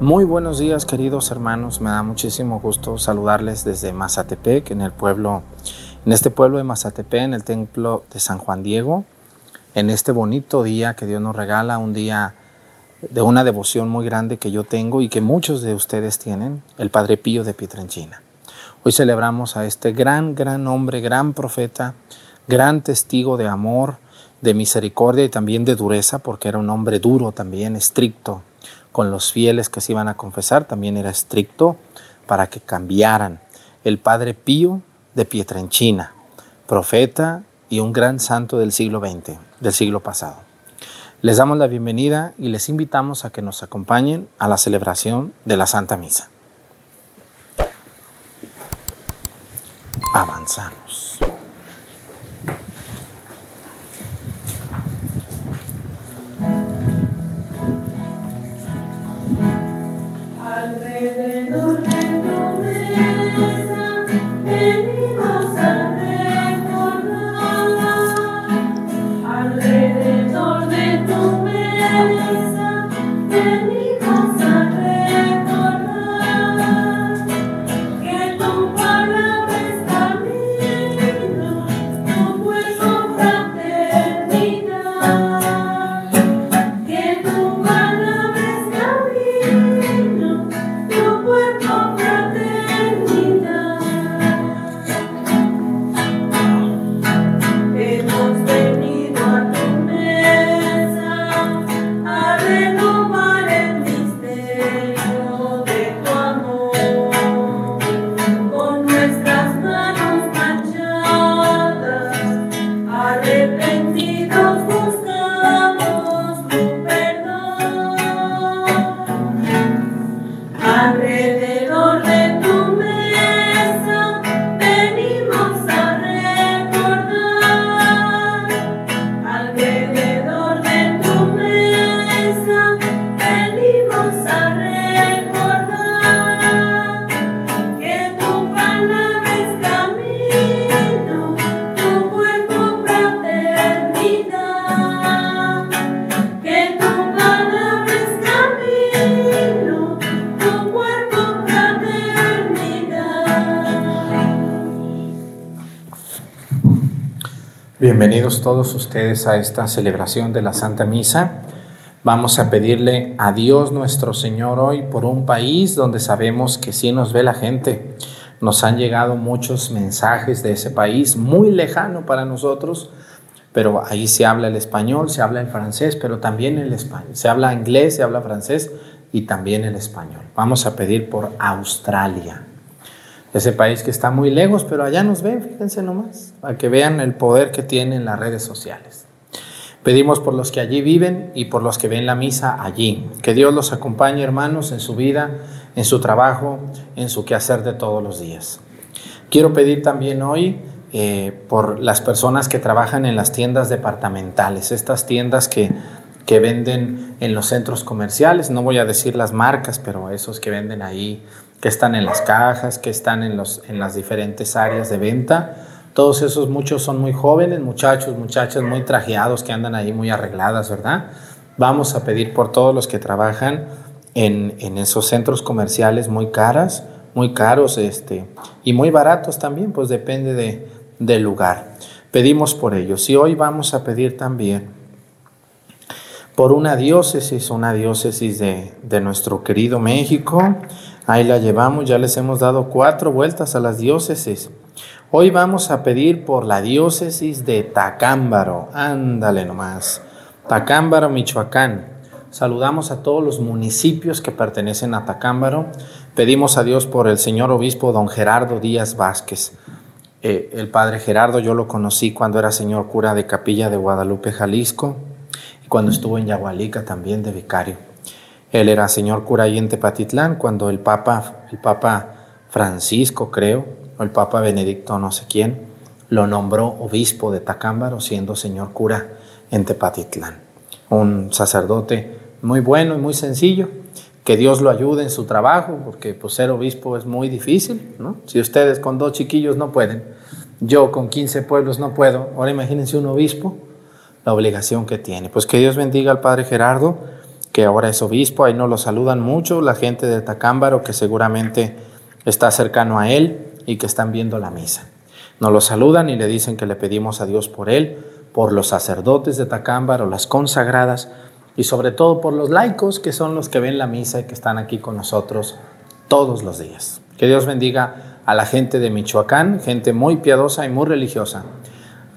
Muy buenos días queridos hermanos, me da muchísimo gusto saludarles desde Mazatepec, en el pueblo, en este pueblo de Mazatepec, en el templo de San Juan Diego, en este bonito día que Dios nos regala, un día de una devoción muy grande que yo tengo y que muchos de ustedes tienen, el Padre Pío de Pietranchina. Hoy celebramos a este gran, gran hombre, gran profeta, gran testigo de amor, de misericordia y también de dureza, porque era un hombre duro también, estricto, con los fieles que se iban a confesar, también era estricto para que cambiaran. El Padre Pío de Pietranchina, profeta y un gran santo del siglo XX, del siglo pasado. Les damos la bienvenida y les invitamos a que nos acompañen a la celebración de la Santa Misa. Avanzamos. Todos ustedes a esta celebración de la Santa Misa. Vamos a pedirle a Dios nuestro Señor hoy por un país donde sabemos que sí nos ve la gente. Nos han llegado muchos mensajes de ese país muy lejano para nosotros, pero ahí se habla el español, se habla el francés, pero también el español. Se habla inglés, se habla francés y también el español. Vamos a pedir por Australia ese país que está muy lejos, pero allá nos ven, fíjense nomás, para que vean el poder que tienen las redes sociales. Pedimos por los que allí viven y por los que ven la misa allí. Que Dios los acompañe, hermanos, en su vida, en su trabajo, en su quehacer de todos los días. Quiero pedir también hoy eh, por las personas que trabajan en las tiendas departamentales, estas tiendas que, que venden en los centros comerciales. No voy a decir las marcas, pero esos que venden ahí que están en las cajas, que están en, los, en las diferentes áreas de venta. Todos esos, muchos son muy jóvenes, muchachos, muchachas muy trajeados que andan ahí muy arregladas, ¿verdad? Vamos a pedir por todos los que trabajan en, en esos centros comerciales muy caras, muy caros este, y muy baratos también, pues depende de, del lugar. Pedimos por ellos. Y hoy vamos a pedir también por una diócesis, una diócesis de, de nuestro querido México, Ahí la llevamos, ya les hemos dado cuatro vueltas a las diócesis. Hoy vamos a pedir por la diócesis de Tacámbaro. Ándale nomás. Tacámbaro, Michoacán. Saludamos a todos los municipios que pertenecen a Tacámbaro. Pedimos a Dios por el señor obispo don Gerardo Díaz Vázquez. Eh, el padre Gerardo yo lo conocí cuando era señor cura de Capilla de Guadalupe, Jalisco, y cuando estuvo en Yagualica también de vicario. Él era señor cura ahí en Tepatitlán cuando el Papa, el Papa Francisco, creo, o el Papa Benedicto, no sé quién, lo nombró obispo de Tacámbaro, siendo señor cura en Tepatitlán. Un sacerdote muy bueno y muy sencillo, que Dios lo ayude en su trabajo, porque pues, ser obispo es muy difícil, ¿no? Si ustedes con dos chiquillos no pueden, yo con 15 pueblos no puedo, ahora imagínense un obispo, la obligación que tiene. Pues que Dios bendiga al Padre Gerardo que ahora es obispo, ahí nos lo saludan mucho, la gente de Tacámbaro que seguramente está cercano a él y que están viendo la misa. Nos lo saludan y le dicen que le pedimos a Dios por él, por los sacerdotes de Tacámbaro, las consagradas y sobre todo por los laicos que son los que ven la misa y que están aquí con nosotros todos los días. Que Dios bendiga a la gente de Michoacán, gente muy piadosa y muy religiosa.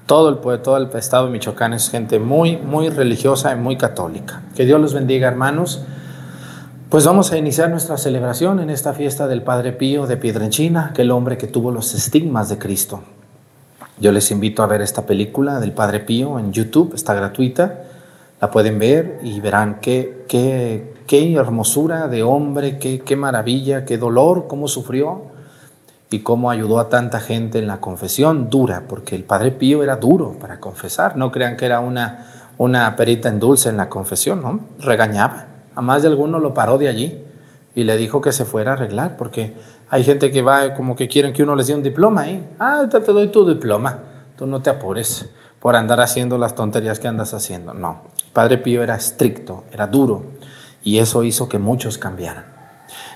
Todo el, todo el estado de Michoacán es gente muy, muy religiosa y muy católica. Que Dios los bendiga, hermanos. Pues vamos a iniciar nuestra celebración en esta fiesta del Padre Pío de Piedrenchina, aquel hombre que tuvo los estigmas de Cristo. Yo les invito a ver esta película del Padre Pío en YouTube, está gratuita. La pueden ver y verán qué, qué, qué hermosura de hombre, qué, qué maravilla, qué dolor, cómo sufrió y cómo ayudó a tanta gente en la confesión dura, porque el Padre Pío era duro para confesar. No crean que era una, una perita en dulce en la confesión, ¿no? Regañaba. A más de alguno lo paró de allí y le dijo que se fuera a arreglar, porque hay gente que va como que quieren que uno les dé un diploma, ¿eh? Ah, te, te doy tu diploma, tú no te apures por andar haciendo las tonterías que andas haciendo. No, Padre Pío era estricto, era duro, y eso hizo que muchos cambiaran.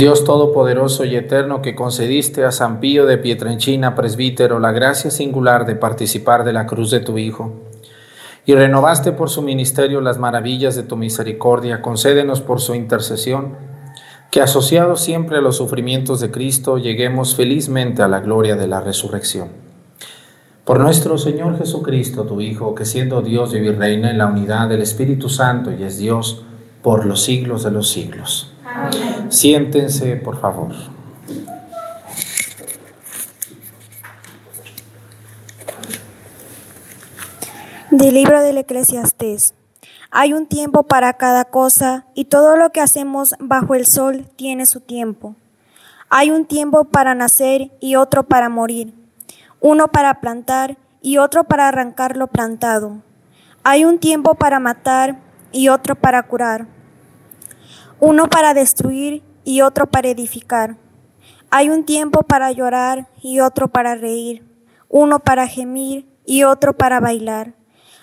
Dios Todopoderoso y Eterno que concediste a San Pío de Pietrenchina, presbítero, la gracia singular de participar de la cruz de tu Hijo, y renovaste por su ministerio las maravillas de tu misericordia, concédenos por su intercesión, que asociados siempre a los sufrimientos de Cristo, lleguemos felizmente a la gloria de la resurrección. Por nuestro Señor Jesucristo, tu Hijo, que siendo Dios vive y reina en la unidad del Espíritu Santo y es Dios por los siglos de los siglos. Siéntense, por favor. Del libro del Eclesiastés. Hay un tiempo para cada cosa y todo lo que hacemos bajo el sol tiene su tiempo. Hay un tiempo para nacer y otro para morir, uno para plantar y otro para arrancar lo plantado. Hay un tiempo para matar y otro para curar uno para destruir y otro para edificar. Hay un tiempo para llorar y otro para reír, uno para gemir y otro para bailar.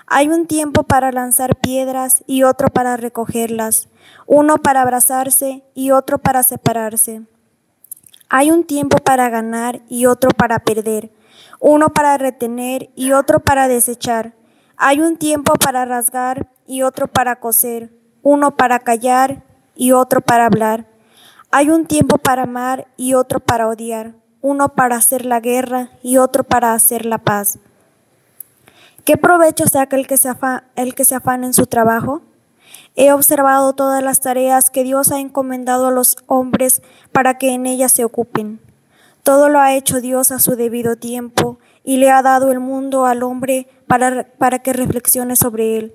Hay un tiempo para lanzar piedras y otro para recogerlas, uno para abrazarse y otro para separarse. Hay un tiempo para ganar y otro para perder, uno para retener y otro para desechar. Hay un tiempo para rasgar y otro para coser, uno para callar y otro para hablar. Hay un tiempo para amar y otro para odiar, uno para hacer la guerra y otro para hacer la paz. ¿Qué provecho saca el que se, el que se afana en su trabajo? He observado todas las tareas que Dios ha encomendado a los hombres para que en ellas se ocupen. Todo lo ha hecho Dios a su debido tiempo y le ha dado el mundo al hombre para, para que reflexione sobre él.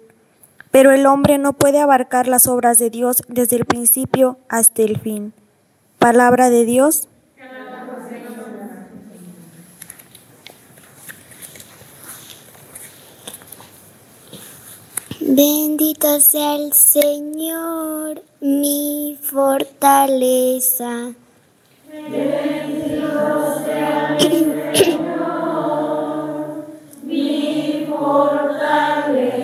Pero el hombre no puede abarcar las obras de Dios desde el principio hasta el fin. Palabra de Dios. Bendito sea el Señor, mi fortaleza. Bendito sea el Señor, mi fortaleza.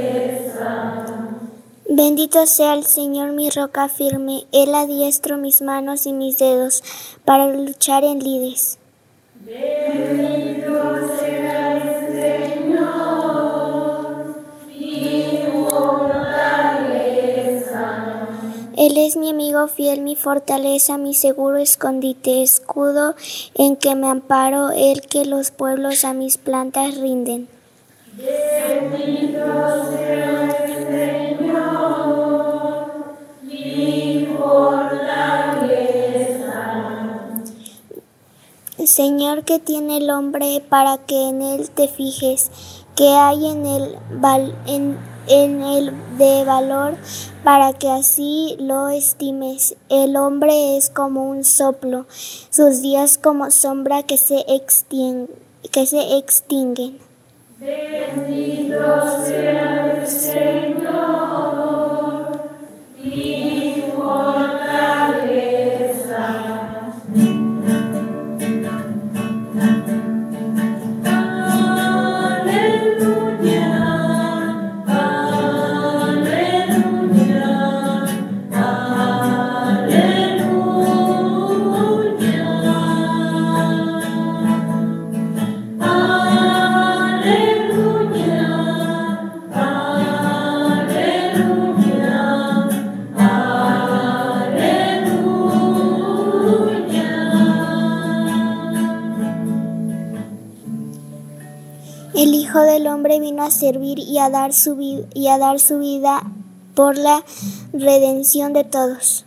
Bendito sea el Señor, mi roca firme. Él adiestro mis manos y mis dedos para luchar en lides. Bendito sea el Él es mi amigo fiel, mi fortaleza, mi seguro escondite, escudo en que me amparo, el que los pueblos a mis plantas rinden. Bendito sea el Señor, mi fortaleza. Señor que tiene el hombre para que en él te fijes, que hay en el, de valor para que así lo estimes. El hombre es como un soplo, sus días como sombra que se. Que se extinguen. Bendito sea el Señor, mi fortaleza. A dar su, y a dar su vida por la redención de todos.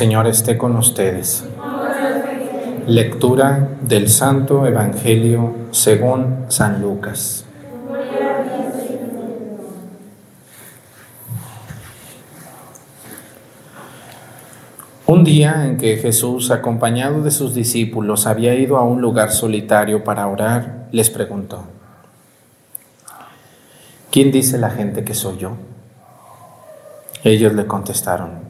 Señor esté con ustedes. Lectura del Santo Evangelio según San Lucas. Un día en que Jesús, acompañado de sus discípulos, había ido a un lugar solitario para orar, les preguntó, ¿quién dice la gente que soy yo? Ellos le contestaron,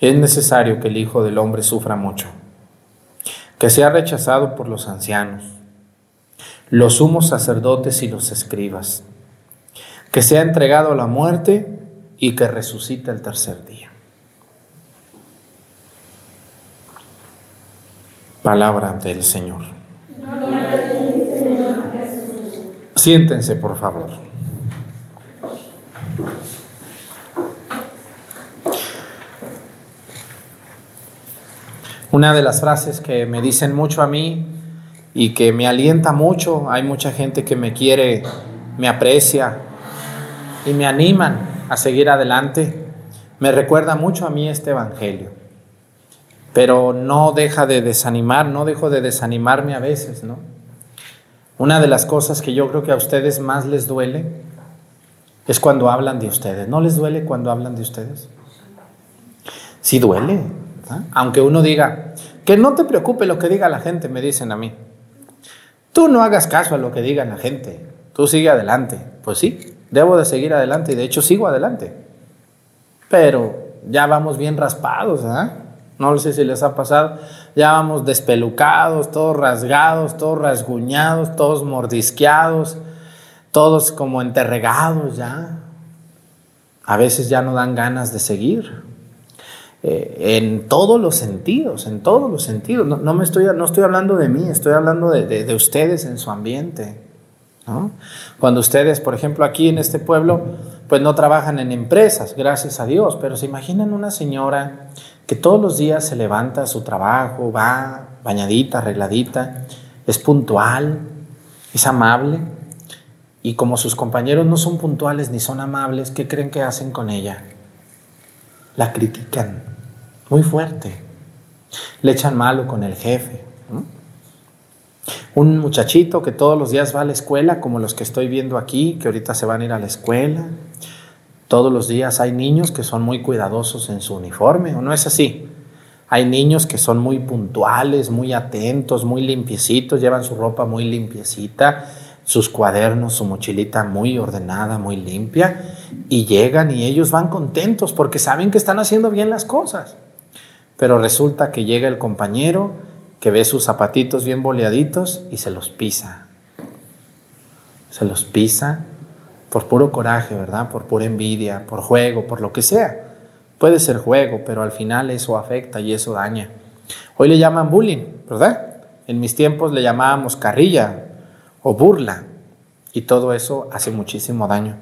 es necesario que el Hijo del Hombre sufra mucho, que sea rechazado por los ancianos, los sumos sacerdotes y los escribas, que sea entregado a la muerte y que resucite el tercer día. Palabra del Señor. Siéntense, por favor. Una de las frases que me dicen mucho a mí y que me alienta mucho, hay mucha gente que me quiere, me aprecia y me animan a seguir adelante, me recuerda mucho a mí este Evangelio. Pero no deja de desanimar, no dejo de desanimarme a veces, ¿no? Una de las cosas que yo creo que a ustedes más les duele es cuando hablan de ustedes. ¿No les duele cuando hablan de ustedes? Sí duele, aunque uno diga, que no te preocupe lo que diga la gente, me dicen a mí. Tú no hagas caso a lo que diga la gente. tú sigue adelante. Pues sí, debo de seguir adelante y de hecho sigo adelante. Pero ya vamos bien raspados, ¿ah? No sé si les ha pasado. Ya vamos despelucados, todos rasgados, todos rasguñados, todos mordisqueados, todos como enterregados ya. A veces ya no dan ganas de seguir. Eh, en todos los sentidos, en todos los sentidos. No, me estoy, no estoy hablando de mí, estoy hablando de, ustedes en su ambiente. Cuando ustedes, por ejemplo, aquí en este pueblo, pues no trabajan en empresas, gracias a Dios, pero se imaginan una señora que todos los días se levanta a su trabajo, va bañadita, arregladita, es puntual, es amable, y como sus compañeros no son puntuales ni son amables, ¿qué creen que hacen con ella? La critican muy fuerte, le echan malo con el jefe. Un muchachito que todos los días va a la escuela, como los que estoy viendo aquí, que ahorita se van a ir a la escuela, todos los días hay niños que son muy cuidadosos en su uniforme, ¿o no es así? Hay niños que son muy puntuales, muy atentos, muy limpiecitos, llevan su ropa muy limpiecita, sus cuadernos, su mochilita muy ordenada, muy limpia, y llegan y ellos van contentos porque saben que están haciendo bien las cosas. Pero resulta que llega el compañero que ve sus zapatitos bien boleaditos y se los pisa. Se los pisa por puro coraje, ¿verdad? Por pura envidia, por juego, por lo que sea. Puede ser juego, pero al final eso afecta y eso daña. Hoy le llaman bullying, ¿verdad? En mis tiempos le llamábamos carrilla o burla y todo eso hace muchísimo daño.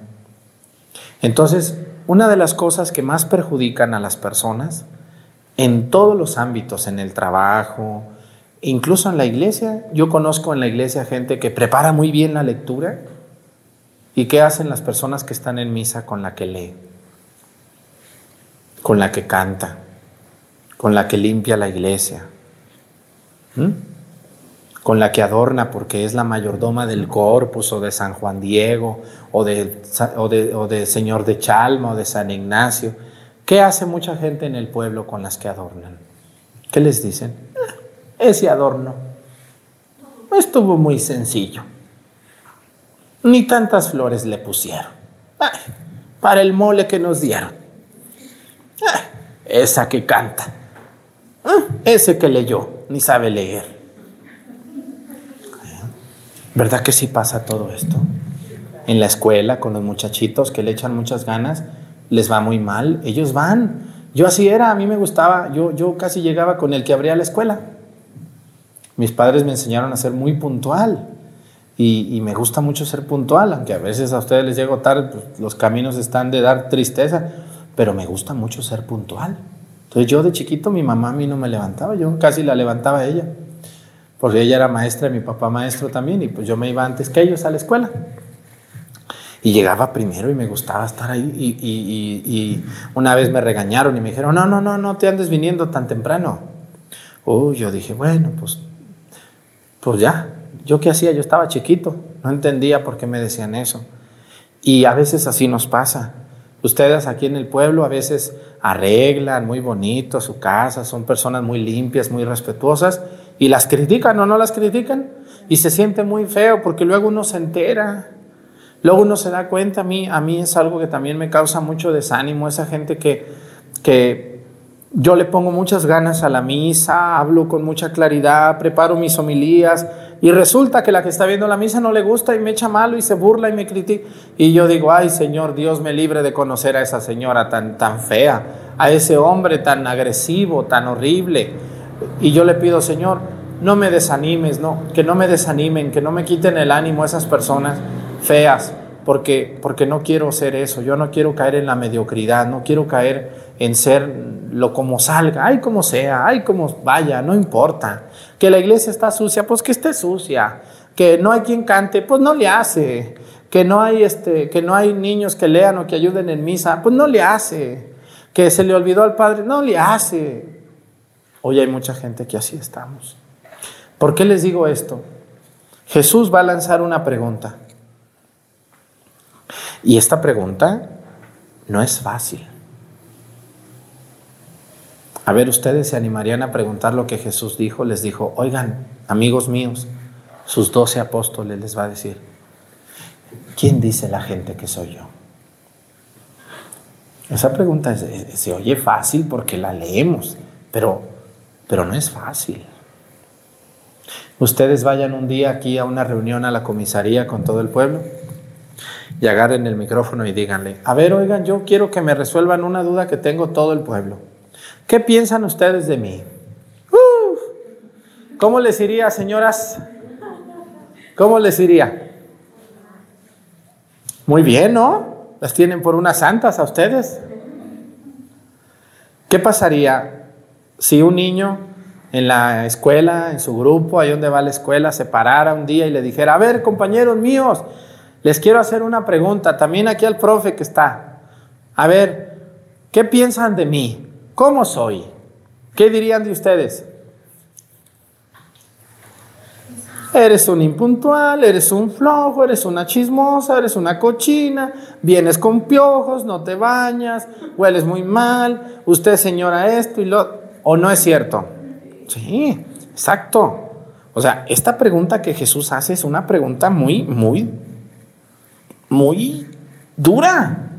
Entonces, una de las cosas que más perjudican a las personas en todos los ámbitos, en el trabajo, incluso en la iglesia, yo conozco en la iglesia gente que prepara muy bien la lectura, ¿Y qué hacen las personas que están en misa con la que lee? Con la que canta, con la que limpia la iglesia, con la que adorna porque es la mayordoma del corpus o de San Juan Diego o de, o de Señor de Chalma o de San Ignacio. ¿Qué hace mucha gente en el pueblo con las que adornan? ¿Qué les dicen? Ah, ese adorno estuvo muy sencillo ni tantas flores le pusieron. para el mole que nos dieron. esa que canta. ese que leyó, ni sabe leer. ¿Verdad que sí pasa todo esto? En la escuela, con los muchachitos que le echan muchas ganas, les va muy mal. Ellos van. Yo así era, a mí me gustaba. Yo, yo casi llegaba con el que abría la escuela. Mis padres me enseñaron a ser muy puntual. Y, me gusta mucho ser puntual, aunque a veces a ustedes les llego tarde, pues, los caminos están de dar tristeza, pero me gusta mucho ser puntual. Entonces yo de chiquito mi mamá a mí no me levantaba, yo casi la levantaba a ella, porque ella era maestra y mi papá maestro también, y pues yo me iba antes que ellos a la escuela. Y llegaba primero y me gustaba estar ahí. Y, y, una vez me regañaron y me dijeron, no, no, no, no te andes viniendo tan temprano. Uy, yo dije, bueno, pues, pues ya, ¿Yo qué hacía? Yo estaba chiquito, no entendía por qué me decían eso. Y a veces así nos pasa. Ustedes aquí en el pueblo a veces arreglan muy bonito su casa, son personas muy limpias, muy respetuosas, y las critican o no las critican, y se siente muy feo porque luego uno se entera. Luego uno se da cuenta, a mí, a mí es algo que también me causa mucho desánimo, esa gente que, que yo le pongo muchas ganas a la misa, hablo con mucha claridad, preparo mis homilías, y resulta que la que está viendo la misa no le gusta y me echa malo y se burla y me critica. Y yo digo, ay Señor, Dios me libre de conocer a esa señora tan, tan fea, a ese hombre tan agresivo, tan horrible. Y yo le pido, Señor, no me desanimes, no, que no me desanimen, que no me quiten el ánimo esas personas feas, porque, porque no quiero ser eso, yo no quiero caer en la mediocridad, no quiero caer en ser lo como salga, ay como sea, ay como vaya, no importa. Que la iglesia está sucia, pues que esté sucia. Que no hay quien cante, pues no le hace. Que no hay este, que no hay niños que lean o que ayuden en misa, pues no le hace. Que se le olvidó al padre, no le hace. Hoy hay mucha gente que así estamos. ¿Por qué les digo esto? Jesús va a lanzar una pregunta. Y esta pregunta no es fácil. A ver, ustedes se animarían a preguntar lo que Jesús dijo. Les dijo, oigan, amigos míos, sus doce apóstoles les va a decir, ¿quién dice la gente que soy yo? Esa pregunta se oye fácil porque la leemos, pero, pero no es fácil. Ustedes vayan un día aquí a una reunión a la comisaría con todo el pueblo y agarren el micrófono y díganle, a ver, oigan, yo quiero que me resuelvan una duda que tengo todo el pueblo. ¿Qué piensan ustedes de mí? ¿Cómo les iría, señoras? ¿Cómo les iría? Muy bien, ¿no? Las tienen por unas santas a ustedes. ¿Qué pasaría si un niño en la escuela, en su grupo, ahí donde va la escuela, se parara un día y le dijera, a ver, compañeros míos, les quiero hacer una pregunta, también aquí al profe que está. A ver, ¿qué piensan de mí? ¿Cómo soy? ¿Qué dirían de ustedes? Eres un impuntual, eres un flojo, eres una chismosa, eres una cochina, vienes con piojos, no te bañas, hueles muy mal, usted señora esto y lo... ¿O no es cierto? Sí, exacto. O sea, esta pregunta que Jesús hace es una pregunta muy, muy, muy dura.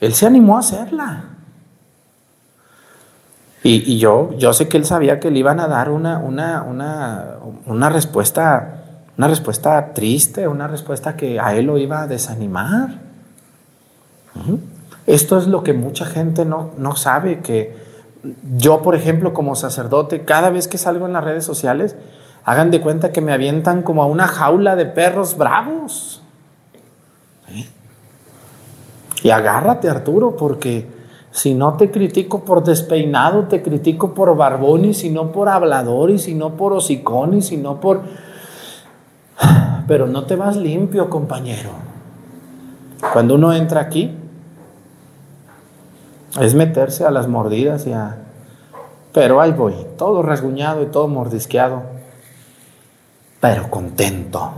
Él se animó a hacerla. Y, yo, yo sé que él sabía que le iban a dar una, una, una, una, respuesta, una respuesta triste, una respuesta que a él lo iba a desanimar. Esto es lo que mucha gente no, no sabe, que yo, por ejemplo, como sacerdote, cada vez que salgo en las redes sociales, hagan de cuenta que me avientan como a una jaula de perros bravos. Y agárrate, Arturo, porque si no te critico por despeinado, te critico por barbón y si no por hablador y si no por hocicón y si no por... Pero no te vas limpio, compañero. Cuando uno entra aquí, es meterse a las mordidas y a... Pero ahí voy, todo rasguñado y todo mordisqueado, pero contento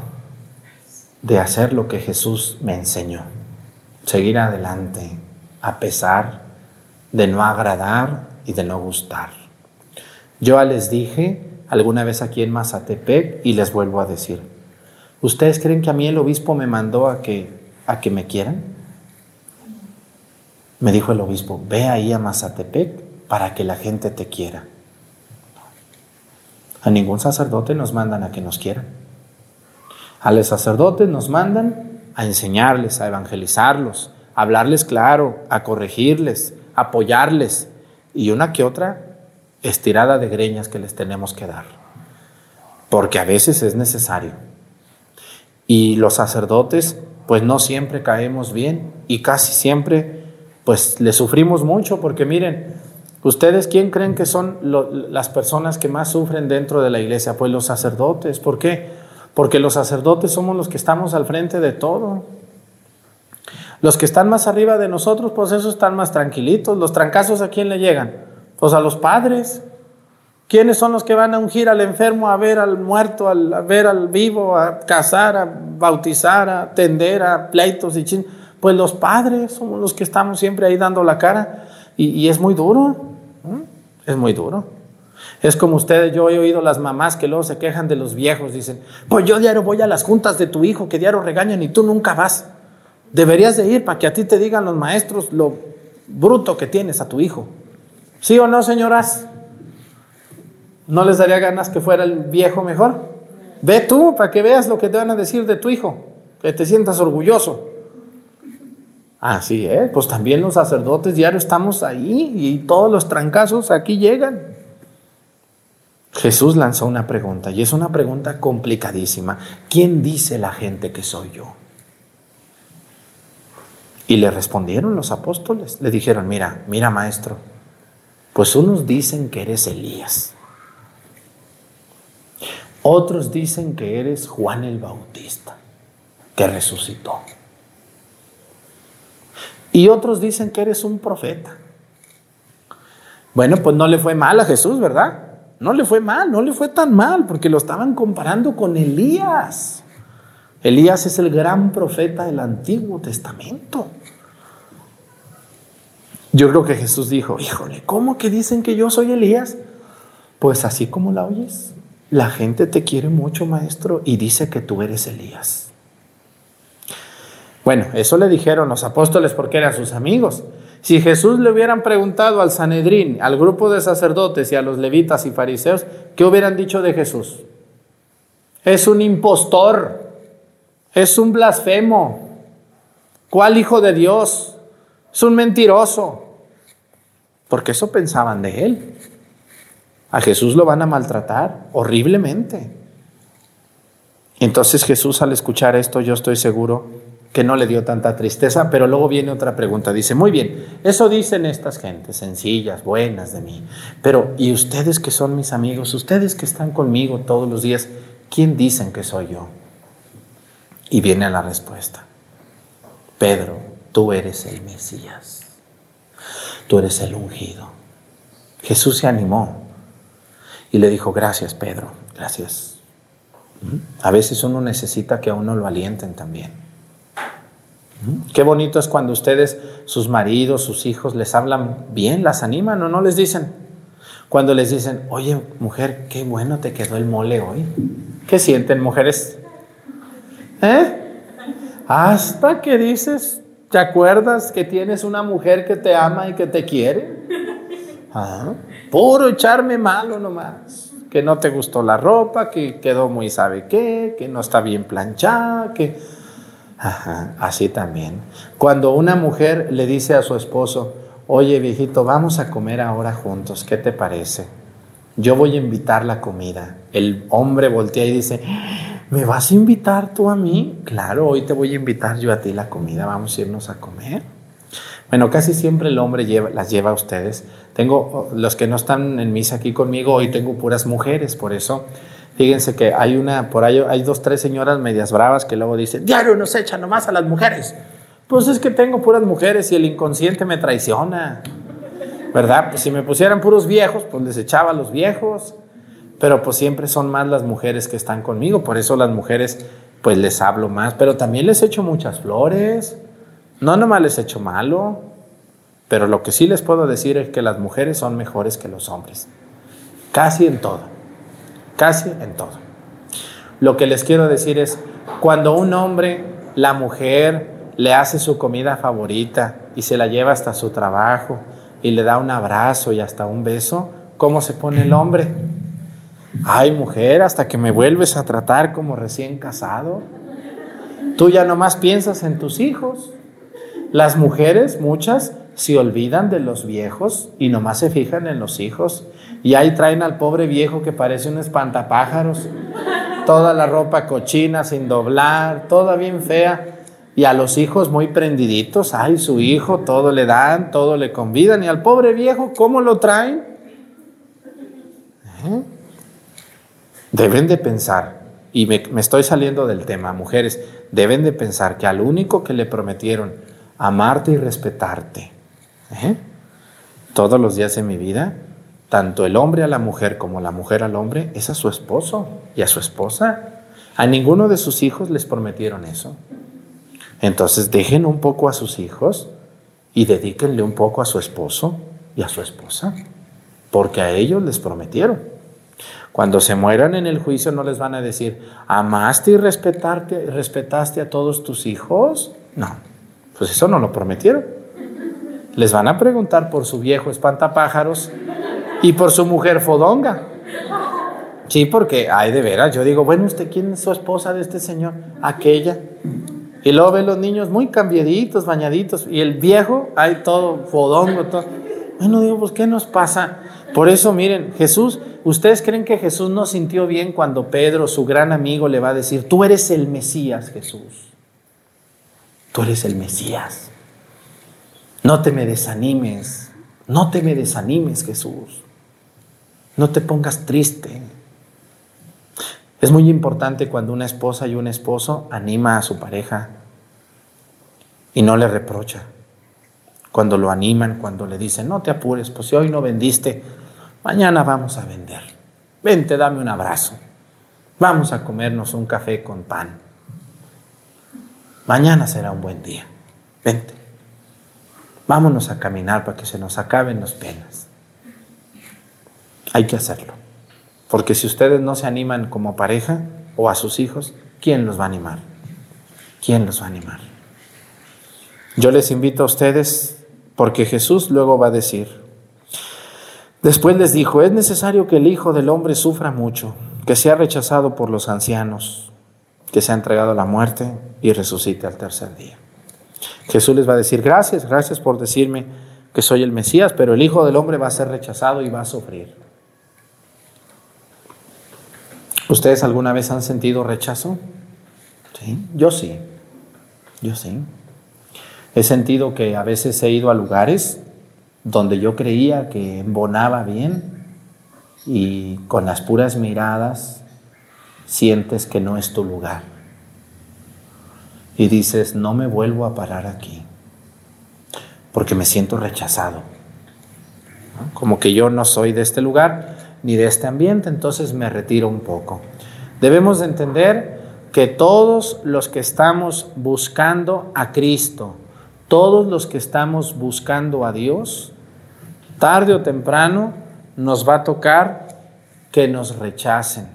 de hacer lo que Jesús me enseñó. Seguir adelante, a pesar de no agradar y de no gustar. Yo les dije alguna vez aquí en Mazatepec y les vuelvo a decir, ¿ustedes creen que a mí el obispo me mandó a que, a que me quieran? Me dijo el obispo, ve ahí a Mazatepec para que la gente te quiera. A ningún sacerdote nos mandan a que nos quieran. A los sacerdotes nos mandan a enseñarles, a evangelizarlos, a hablarles claro, a corregirles, apoyarles y una que otra estirada de greñas que les tenemos que dar, porque a veces es necesario. Y los sacerdotes, pues no siempre caemos bien y casi siempre, pues le sufrimos mucho, porque miren, ¿ustedes quién creen que son las personas que más sufren dentro de la iglesia? Pues los sacerdotes, ¿por qué? Porque los sacerdotes somos los que estamos al frente de todo. Los que están más arriba de nosotros, pues esos están más tranquilitos. Los trancazos a quién le llegan? Pues a los padres. ¿Quiénes son los que van a ungir al enfermo, a ver al muerto, a ver al vivo, a casar, a bautizar, a atender a pleitos y chin? Pues los padres somos los que estamos siempre ahí dando la cara y, es muy duro, es muy duro. Es como ustedes, yo he oído las mamás que luego se quejan de los viejos, dicen, pues yo diario voy a las juntas de tu hijo, que diario regañan y tú nunca vas. Deberías de ir para que a ti te digan los maestros lo bruto que tienes a tu hijo. ¿Sí o no, señoras? ¿No les daría ganas que fuera el viejo mejor? Ve tú para que veas lo que te van a decir de tu hijo, que te sientas orgulloso. Así es, pues también los sacerdotes diario estamos ahí y todos los trancazos aquí llegan. Jesús lanzó una pregunta y es una pregunta complicadísima. ¿Quién dice la gente que soy yo? Y le respondieron los apóstoles, le dijeron, mira, mira maestro, pues unos dicen que eres Elías, otros dicen que eres Juan el Bautista, que resucitó, y otros dicen que eres un profeta. Bueno, pues no le fue mal a Jesús, ¿verdad? No le fue mal, no le fue tan mal, porque lo estaban comparando con Elías. Elías es el gran profeta del Antiguo Testamento. Yo creo que Jesús dijo, híjole, ¿cómo que dicen que yo soy Elías? Pues así como la oyes, la gente te quiere mucho, maestro, y dice que tú eres Elías. Bueno, eso le dijeron los apóstoles porque eran sus amigos. Si Jesús le hubieran preguntado al Sanedrín, al grupo de sacerdotes y a los levitas y fariseos, ¿qué hubieran dicho de Jesús? Es un impostor, es un blasfemo. ¿Cuál hijo de Dios? Es un mentiroso. Porque eso pensaban de él. A Jesús lo van a maltratar horriblemente. Entonces Jesús al escuchar esto, yo estoy seguro que no le dio tanta tristeza, pero luego viene otra pregunta. Dice, muy bien, eso dicen estas gentes, sencillas, buenas de mí, pero ¿y ustedes que son mis amigos, ustedes que están conmigo todos los días, quién dicen que soy yo? Y viene la respuesta, Pedro, tú eres el Mesías, tú eres el ungido. Jesús se animó y le dijo, gracias Pedro, gracias. A veces uno necesita que a uno lo alienten también. Qué bonito es cuando ustedes, sus maridos, sus hijos, les hablan bien, las animan o no les dicen. Cuando les dicen, oye mujer, qué bueno te quedó el mole hoy. ¿Qué sienten mujeres? ¿Eh? Hasta que dices, ¿te acuerdas que tienes una mujer que te ama y que te quiere? Ah, puro echarme malo nomás. Que no te gustó la ropa, que quedó muy sabe qué, que no está bien planchada, que Ajá, así también. Cuando una mujer le dice a su esposo, oye viejito, vamos a comer ahora juntos, ¿qué te parece? Yo voy a invitar la comida. El hombre voltea y dice, ¿me vas a invitar tú a mí? Claro, hoy te voy a invitar yo a ti la comida, vamos a irnos a comer. Bueno, casi siempre el hombre lleva, las lleva a ustedes. Tengo, los que no están en misa aquí conmigo, hoy tengo puras mujeres, por eso Fíjense que hay una, por ahí hay dos, tres señoras medias bravas que luego dicen, diario nos echan nomás a las mujeres. Pues es que tengo puras mujeres y el inconsciente me traiciona. ¿Verdad? Pues si me pusieran puros viejos, pues les echaba a los viejos. Pero pues siempre son más las mujeres que están conmigo. Por eso las mujeres, pues les hablo más. Pero también les echo muchas flores. No nomás les echo malo. Pero lo que sí les puedo decir es que las mujeres son mejores que los hombres. Casi en todo casi en todo. Lo que les quiero decir es, cuando un hombre, la mujer, le hace su comida favorita y se la lleva hasta su trabajo y le da un abrazo y hasta un beso, ¿cómo se pone el hombre? Ay, mujer, hasta que me vuelves a tratar como recién casado. Tú ya nomás piensas en tus hijos. Las mujeres, muchas, se olvidan de los viejos y nomás se fijan en los hijos. Y ahí traen al pobre viejo que parece un espantapájaros, toda la ropa cochina, sin doblar, toda bien fea. Y a los hijos muy prendiditos, ay, su hijo, todo le dan, todo le convidan. Y al pobre viejo, ¿cómo lo traen? ¿Eh? Deben de pensar, y me, estoy saliendo del tema, mujeres, deben de pensar que al único que le prometieron amarte y respetarte, ¿eh? todos los días de mi vida, tanto el hombre a la mujer como la mujer al hombre, es a su esposo y a su esposa. A ninguno de sus hijos les prometieron eso. Entonces dejen un poco a sus hijos y dedíquenle un poco a su esposo y a su esposa, porque a ellos les prometieron. Cuando se mueran en el juicio no les van a decir, amaste y respetaste a todos tus hijos. No, pues eso no lo prometieron. Les van a preguntar por su viejo espantapájaros y por su mujer fodonga. Sí, porque, ay, de veras, yo digo, bueno, ¿usted quién es su esposa de este señor? Aquella. Y luego ve los niños muy cambiaditos, bañaditos, y el viejo, hay todo fodongo, todo. Bueno, digo, pues, ¿qué nos pasa? Por eso, miren, Jesús, ¿ustedes creen que Jesús no sintió bien cuando Pedro, su gran amigo, le va a decir, tú eres el Mesías, Jesús? Tú eres el Mesías. No te me desanimes, no te me desanimes, Jesús. No te pongas triste. Es muy importante cuando una esposa y un esposo anima a su pareja y no le reprocha. Cuando lo animan, cuando le dicen, no te apures, pues si hoy no vendiste, mañana vamos a vender. Vente, dame un abrazo. Vamos a comernos un café con pan. Mañana será un buen día. Vente. Vámonos a caminar para que se nos acaben las penas. Hay que hacerlo. Porque si ustedes no se animan como pareja o a sus hijos, ¿quién los va a animar? ¿Quién los va a animar? Yo les invito a ustedes porque Jesús luego va a decir, después les dijo, es necesario que el Hijo del Hombre sufra mucho, que sea rechazado por los ancianos, que sea entregado a la muerte y resucite al tercer día. Jesús les va a decir, gracias, gracias por decirme que soy el Mesías, pero el Hijo del Hombre va a ser rechazado y va a sufrir. ¿Ustedes alguna vez han sentido rechazo? Sí, yo sí, yo sí. He sentido que a veces he ido a lugares donde yo creía que embonaba bien y con las puras miradas sientes que no es tu lugar. Y dices, no me vuelvo a parar aquí, porque me siento rechazado. Como que yo no soy de este lugar ni de este ambiente, entonces me retiro un poco. Debemos de entender que todos los que estamos buscando a Cristo, todos los que estamos buscando a Dios, tarde o temprano nos va a tocar que nos rechacen.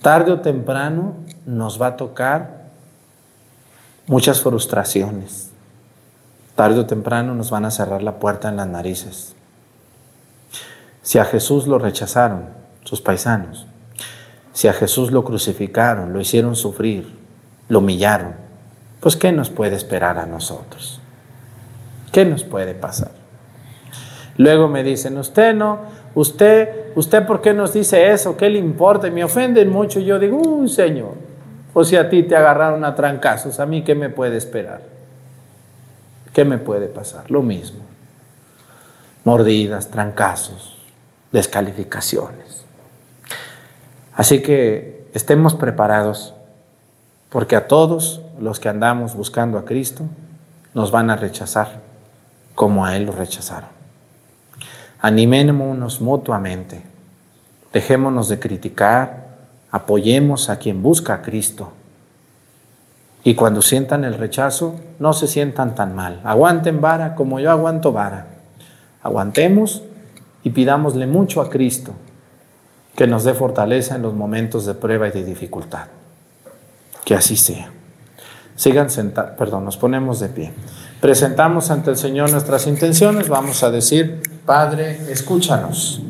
Tarde o temprano nos va a tocar muchas frustraciones. Tarde o temprano nos van a cerrar la puerta en las narices. Si a Jesús lo rechazaron sus paisanos, si a Jesús lo crucificaron, lo hicieron sufrir, lo humillaron, pues ¿qué nos puede esperar a nosotros? ¿Qué nos puede pasar? Luego me dicen, usted no, usted, usted por qué nos dice eso, ¿qué le importa? me ofenden mucho. yo digo, uy, Señor, o si a ti te agarraron a trancazos, ¿a mí qué me puede esperar? ¿Qué me puede pasar? Lo mismo. Mordidas, trancazos, descalificaciones. Así que estemos preparados, porque a todos los que andamos buscando a Cristo nos van a rechazar como a Él lo rechazaron. Animémonos mutuamente, dejémonos de criticar, apoyemos a quien busca a Cristo. Y cuando sientan el rechazo, no se sientan tan mal. Aguanten vara como yo aguanto vara. Aguantemos y pidámosle mucho a Cristo que nos dé fortaleza en los momentos de prueba y de dificultad. Que así sea. Sigan sentados, perdón, nos ponemos de pie. Presentamos ante el Señor nuestras intenciones. Vamos a decir, Padre, escúchanos.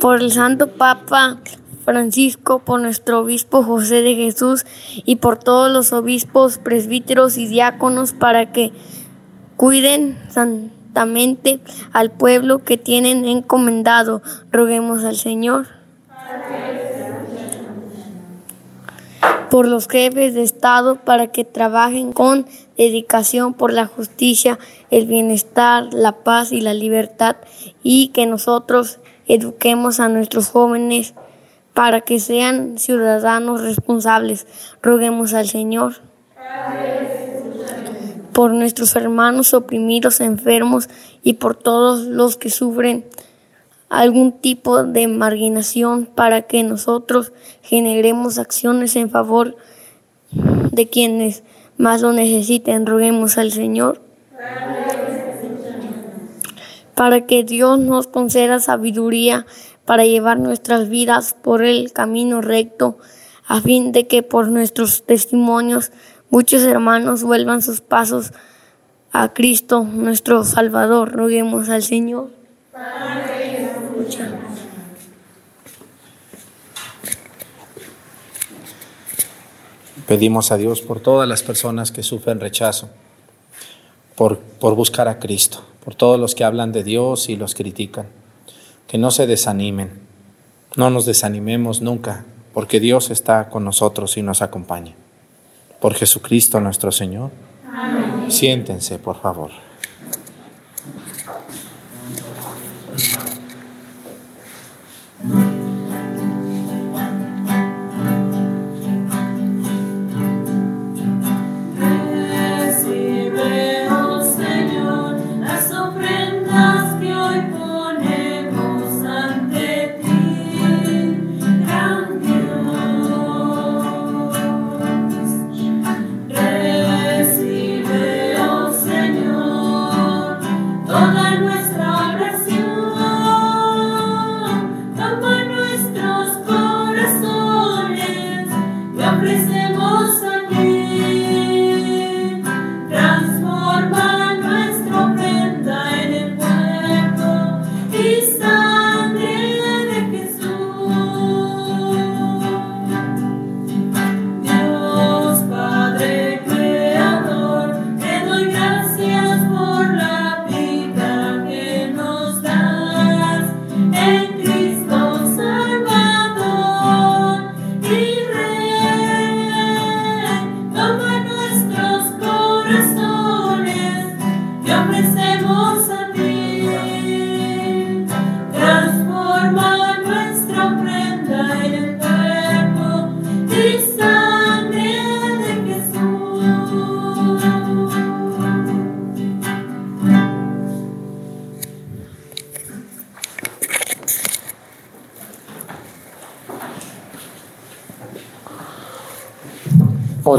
Por el Santo Papa Francisco, por nuestro obispo José de Jesús y por todos los obispos, presbíteros y diáconos para que cuiden San al pueblo que tienen encomendado. Roguemos al Señor. Por los jefes de Estado para que trabajen con dedicación por la justicia, el bienestar, la paz y la libertad y que nosotros eduquemos a nuestros jóvenes para que sean ciudadanos responsables. Roguemos al Señor por nuestros hermanos oprimidos, enfermos y por todos los que sufren algún tipo de marginación para que nosotros generemos acciones en favor de quienes más lo necesiten. Roguemos al Señor para que Dios nos conceda sabiduría para llevar nuestras vidas por el camino recto, a fin de que por nuestros testimonios Muchos hermanos vuelvan sus pasos a Cristo, nuestro Salvador. Roguemos al Señor. Pedimos a Dios por todas las personas que sufren rechazo, por, por buscar a Cristo, por todos los que hablan de Dios y los critican. Que no se desanimen, no nos desanimemos nunca, porque Dios está con nosotros y nos acompaña por Jesucristo nuestro Señor. Amén. Siéntense, por favor.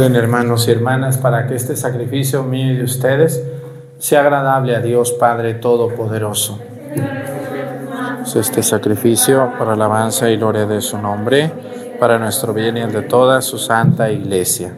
Hermanos y hermanas para que este sacrificio mío y de ustedes sea agradable a Dios Padre Todopoderoso. Este sacrificio para alabanza y gloria de su nombre, para nuestro bien y el de toda su santa iglesia.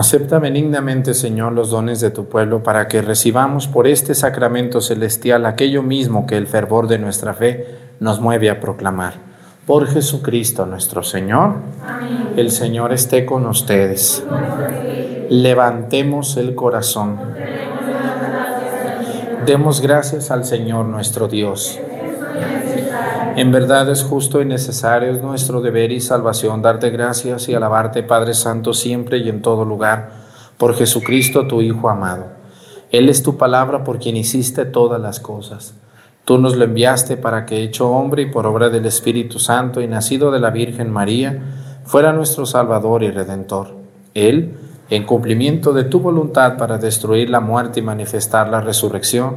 Acepta benignamente, Señor, los dones de tu pueblo para que recibamos por este sacramento celestial aquello mismo que el fervor de nuestra fe nos mueve a proclamar. Por Jesucristo nuestro Señor, el Señor esté con ustedes. Levantemos el corazón. Demos gracias al Señor nuestro Dios. En verdad es justo y necesario, es nuestro deber y salvación darte gracias y alabarte, Padre Santo, siempre y en todo lugar, por Jesucristo, tu Hijo amado. Él es tu palabra por quien hiciste todas las cosas. Tú nos lo enviaste para que, hecho hombre y por obra del Espíritu Santo y nacido de la Virgen María, fuera nuestro Salvador y Redentor. Él, en cumplimiento de tu voluntad para destruir la muerte y manifestar la resurrección,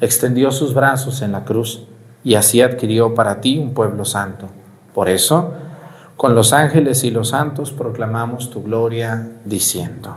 extendió sus brazos en la cruz y así adquirió para ti un pueblo santo. Por eso, con los ángeles y los santos proclamamos tu gloria diciendo.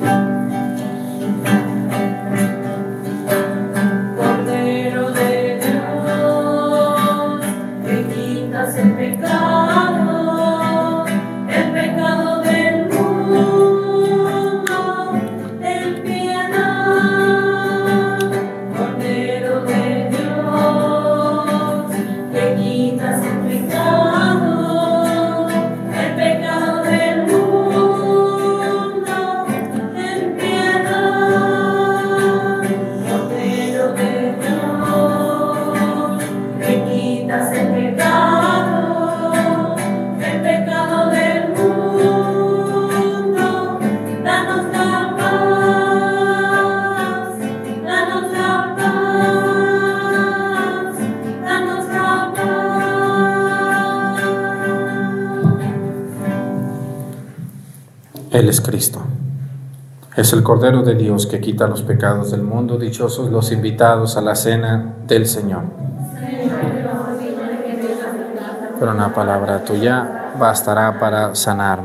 Él es Es el Cordero de Dios que quita los pecados del mundo. Dichosos los invitados a la cena del Señor. Pero una palabra tuya bastará para sanarme.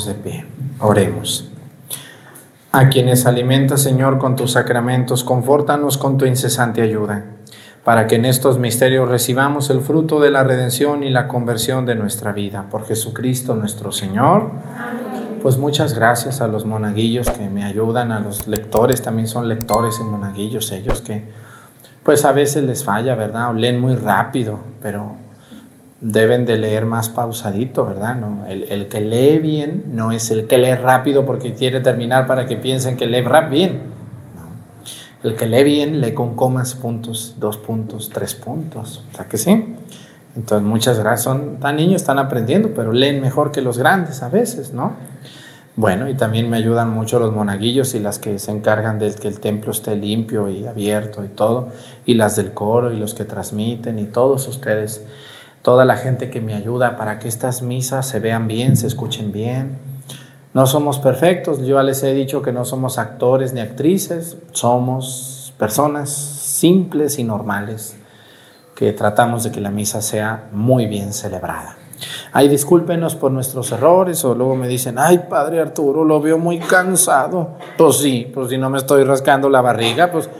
Ponemos de pie. Oremos. A quienes alimenta, Señor, con tus sacramentos, confórtanos con tu incesante ayuda, para que en estos misterios recibamos el fruto de la redención y la conversión de nuestra vida. Por Jesucristo nuestro Señor. Pues muchas gracias a los monaguillos que me ayudan, a los lectores, también son lectores en monaguillos ellos que pues a veces les falla, ¿verdad? O leen muy rápido, pero deben de leer más pausadito, ¿verdad? ¿No? El, que lee bien no es el que lee rápido porque quiere terminar para que piensen que lee rap bien. El que lee bien lee con comas, puntos, dos puntos, tres puntos. O sea que sí. Entonces muchas gracias. Son tan niños, están aprendiendo, pero leen mejor que los grandes a veces, ¿no? Bueno, y también me ayudan mucho los monaguillos y las que se encargan de que el templo esté limpio y abierto y todo, y las del coro y los que transmiten y todos ustedes toda la gente que me ayuda para que estas misas se vean bien, se escuchen bien. No somos perfectos, yo les he dicho que no somos actores ni actrices, somos personas simples y normales que tratamos de que la misa sea muy bien celebrada. Ay, discúlpenos por nuestros errores o luego me dicen, ay, padre Arturo, lo veo muy cansado. Pues sí, pues si no me estoy rascando la barriga, pues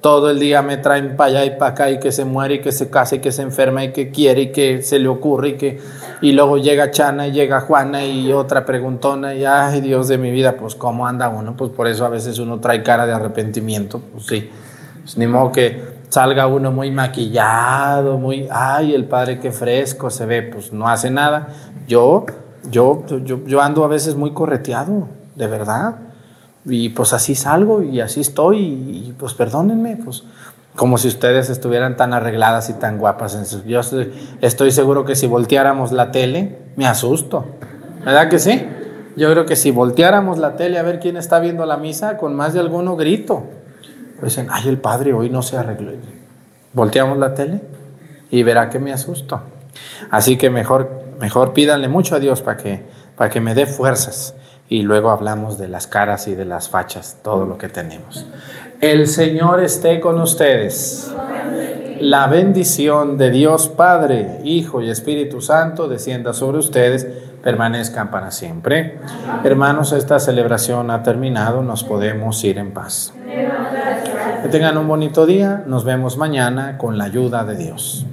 todo el día me traen para allá y para acá y que se muere y que se casa y que se enferma y que quiere y que se le ocurre y que y luego llega Chana y llega Juana y otra preguntona y ay Dios de mi vida, pues cómo anda uno, pues por eso a veces uno trae cara de arrepentimiento, pues sí, pues ni modo que salga uno muy maquillado, muy, ay, el padre qué fresco se ve, pues no hace nada. Yo, yo, yo, yo ando a veces muy correteado, de verdad. Y pues así salgo y así estoy y, pues perdónenme, pues como si ustedes estuvieran tan arregladas y tan guapas. Yo estoy seguro que si volteáramos la tele, me asusto. ¿Verdad que sí? Yo creo que si volteáramos la tele a ver quién está viendo la misa, con más de alguno grito. Dicen, ay, el padre hoy no se arregló. Volteamos la tele y verá que me asusto. Así que mejor, mejor pídanle mucho a Dios para que, para que me dé fuerzas. Y luego hablamos de las caras y de las fachas, todo lo que tenemos. El Señor esté con ustedes. La bendición de Dios Padre, Hijo y Espíritu Santo descienda sobre ustedes, permanezcan para siempre. Hermanos, esta celebración ha terminado, nos podemos ir en paz. Que tengan un bonito día. Nos vemos mañana con la ayuda de Dios.